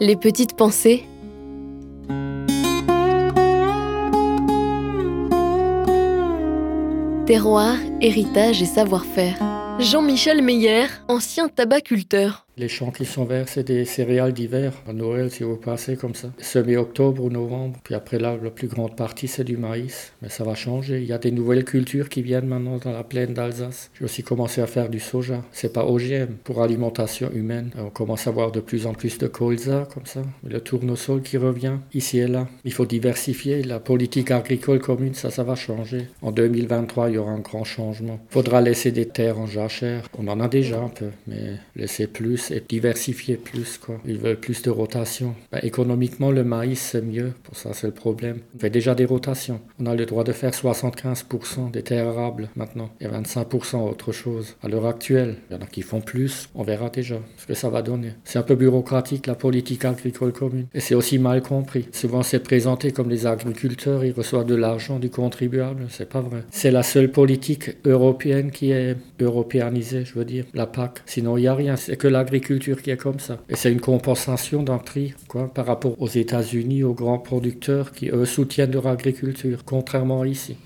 Les petites pensées. Terroir, héritage et savoir-faire. Jean-Michel Meyer, ancien tabaculteur. Les champs qui sont verts, c'est des céréales d'hiver. À Noël, si vous passez comme ça. Semi-octobre ou novembre. Puis après là, la plus grande partie, c'est du maïs. Mais ça va changer. Il y a des nouvelles cultures qui viennent maintenant dans la plaine d'Alsace. J'ai aussi commencé à faire du soja. C'est pas OGM pour alimentation humaine. On commence à voir de plus en plus de colza comme ça. Le tournesol qui revient ici et là. Il faut diversifier. La politique agricole commune, ça, ça va changer. En 2023, il y aura un grand changement. Faudra laisser des terres en jachère. On en a déjà un peu, mais laisser plus et diversifier plus. Quoi. Ils veulent plus de rotation. Ben, économiquement, le maïs, c'est mieux. Pour ça, c'est le problème. On fait déjà des rotations. On a le droit de faire 75% des terres arables maintenant et 25% autre chose. À l'heure actuelle, il y en a qui font plus. On verra déjà ce que ça va donner. C'est un peu bureaucratique, la politique agricole commune. Et c'est aussi mal compris. Souvent, c'est présenté comme les agriculteurs, ils reçoivent de l'argent du contribuable. C'est pas vrai. C'est la seule politique européenne qui est européanisée, je veux dire, la PAC. Sinon, il n'y a rien. C'est que l'agriculture l'agriculture qui est comme ça. Et c'est une compensation prix quoi, par rapport aux États-Unis, aux grands producteurs qui, soutiennent leur agriculture, contrairement à ici.